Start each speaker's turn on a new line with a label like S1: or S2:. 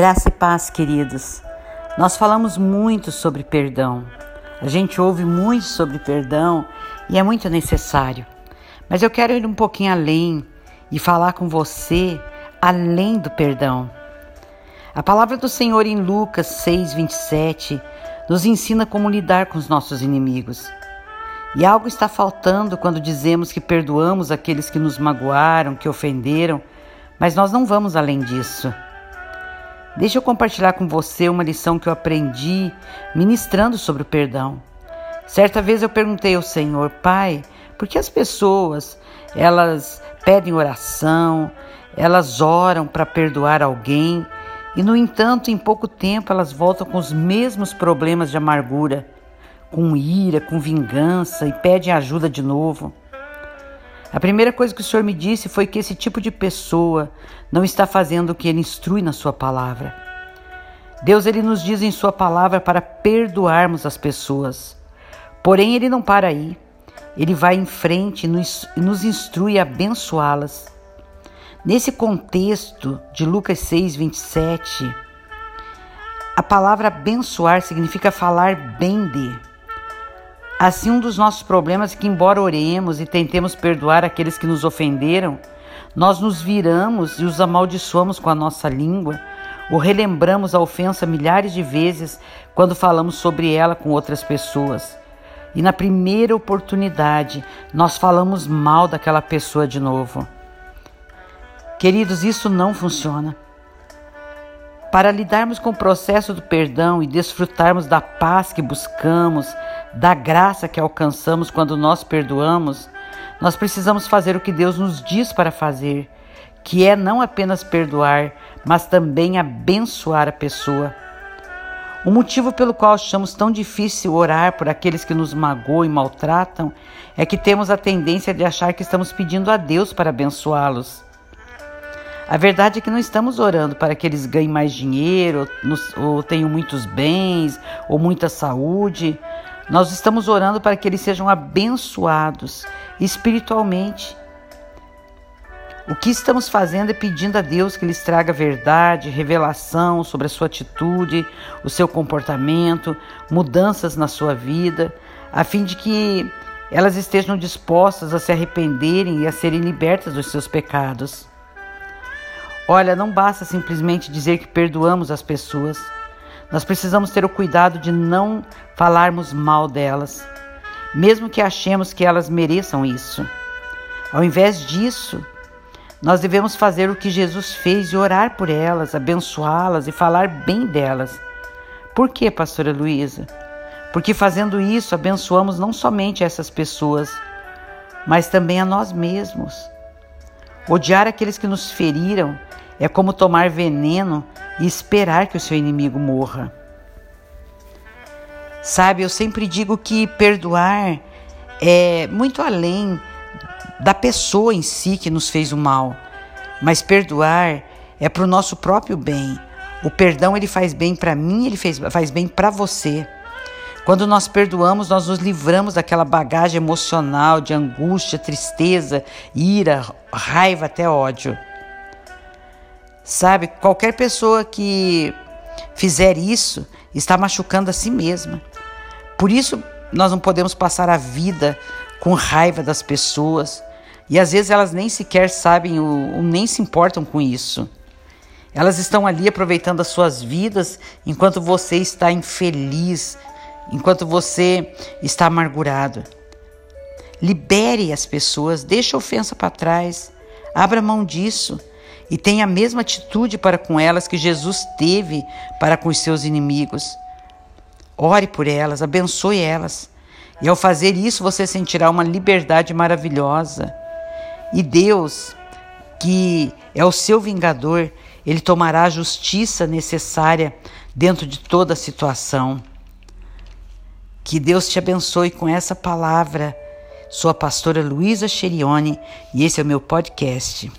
S1: Graça e paz, queridos. Nós falamos muito sobre perdão. A gente ouve muito sobre perdão e é muito necessário. Mas eu quero ir um pouquinho além e falar com você além do perdão. A palavra do Senhor em Lucas 6, 27 nos ensina como lidar com os nossos inimigos. E algo está faltando quando dizemos que perdoamos aqueles que nos magoaram, que ofenderam, mas nós não vamos além disso. Deixa eu compartilhar com você uma lição que eu aprendi ministrando sobre o perdão. Certa vez eu perguntei ao Senhor, Pai, por que as pessoas elas pedem oração, elas oram para perdoar alguém e no entanto em pouco tempo elas voltam com os mesmos problemas de amargura, com ira, com vingança e pedem ajuda de novo? A primeira coisa que o Senhor me disse foi que esse tipo de pessoa não está fazendo o que ele instrui na sua palavra. Deus ele nos diz em sua palavra para perdoarmos as pessoas. Porém, ele não para aí. Ele vai em frente e nos, nos instrui a abençoá-las. Nesse contexto de Lucas 6, 27, a palavra abençoar significa falar bem de. Assim, um dos nossos problemas é que, embora oremos e tentemos perdoar aqueles que nos ofenderam, nós nos viramos e os amaldiçoamos com a nossa língua, ou relembramos a ofensa milhares de vezes quando falamos sobre ela com outras pessoas. E na primeira oportunidade, nós falamos mal daquela pessoa de novo. Queridos, isso não funciona. Para lidarmos com o processo do perdão e desfrutarmos da paz que buscamos, da graça que alcançamos quando nós perdoamos, nós precisamos fazer o que Deus nos diz para fazer, que é não apenas perdoar, mas também abençoar a pessoa. O motivo pelo qual achamos tão difícil orar por aqueles que nos magoam e maltratam é que temos a tendência de achar que estamos pedindo a Deus para abençoá-los. A verdade é que não estamos orando para que eles ganhem mais dinheiro, ou, tenham muitos bens, ou muita saúde. Nós estamos orando para que eles sejam abençoados espiritualmente. O que estamos fazendo é pedindo a Deus que lhes traga verdade, revelação sobre a sua atitude, o seu comportamento, mudanças na sua vida, a fim de que elas estejam dispostas a se arrependerem e a serem libertas dos seus pecados. Olha, não basta simplesmente dizer que perdoamos as pessoas. Nós precisamos ter o cuidado de não falarmos mal delas, mesmo que achemos que elas mereçam isso. Ao invés disso, nós devemos fazer o que Jesus fez e orar por elas, abençoá-las e falar bem delas. Por quê, pastora Luísa? Porque fazendo isso, abençoamos não somente essas pessoas, mas também a nós mesmos. Odiar aqueles que nos feriram é como tomar veneno e esperar que o seu inimigo morra. Sabe, eu sempre digo que perdoar é muito além da pessoa em si que nos fez o mal, mas perdoar é para o nosso próprio bem. O perdão ele faz bem para mim, ele fez, faz bem para você. Quando nós perdoamos, nós nos livramos daquela bagagem emocional de angústia, tristeza, ira, raiva, até ódio. Sabe, qualquer pessoa que fizer isso está machucando a si mesma. Por isso, nós não podemos passar a vida com raiva das pessoas. E às vezes elas nem sequer sabem ou, nem se importam com isso. Elas estão ali aproveitando as suas vidas enquanto você está infeliz, enquanto você está amargurado. Libere as pessoas, deixe a ofensa para trás, abra mão disso e tenha a mesma atitude para com elas que Jesus teve para com os seus inimigos. Ore por elas, abençoe elas. E ao fazer isso, você sentirá uma liberdade maravilhosa. E Deus, que é o seu vingador, ele tomará a justiça necessária dentro de toda a situação. Que Deus te abençoe com essa palavra. Sou a pastora Luísa Cherione e esse é o meu podcast.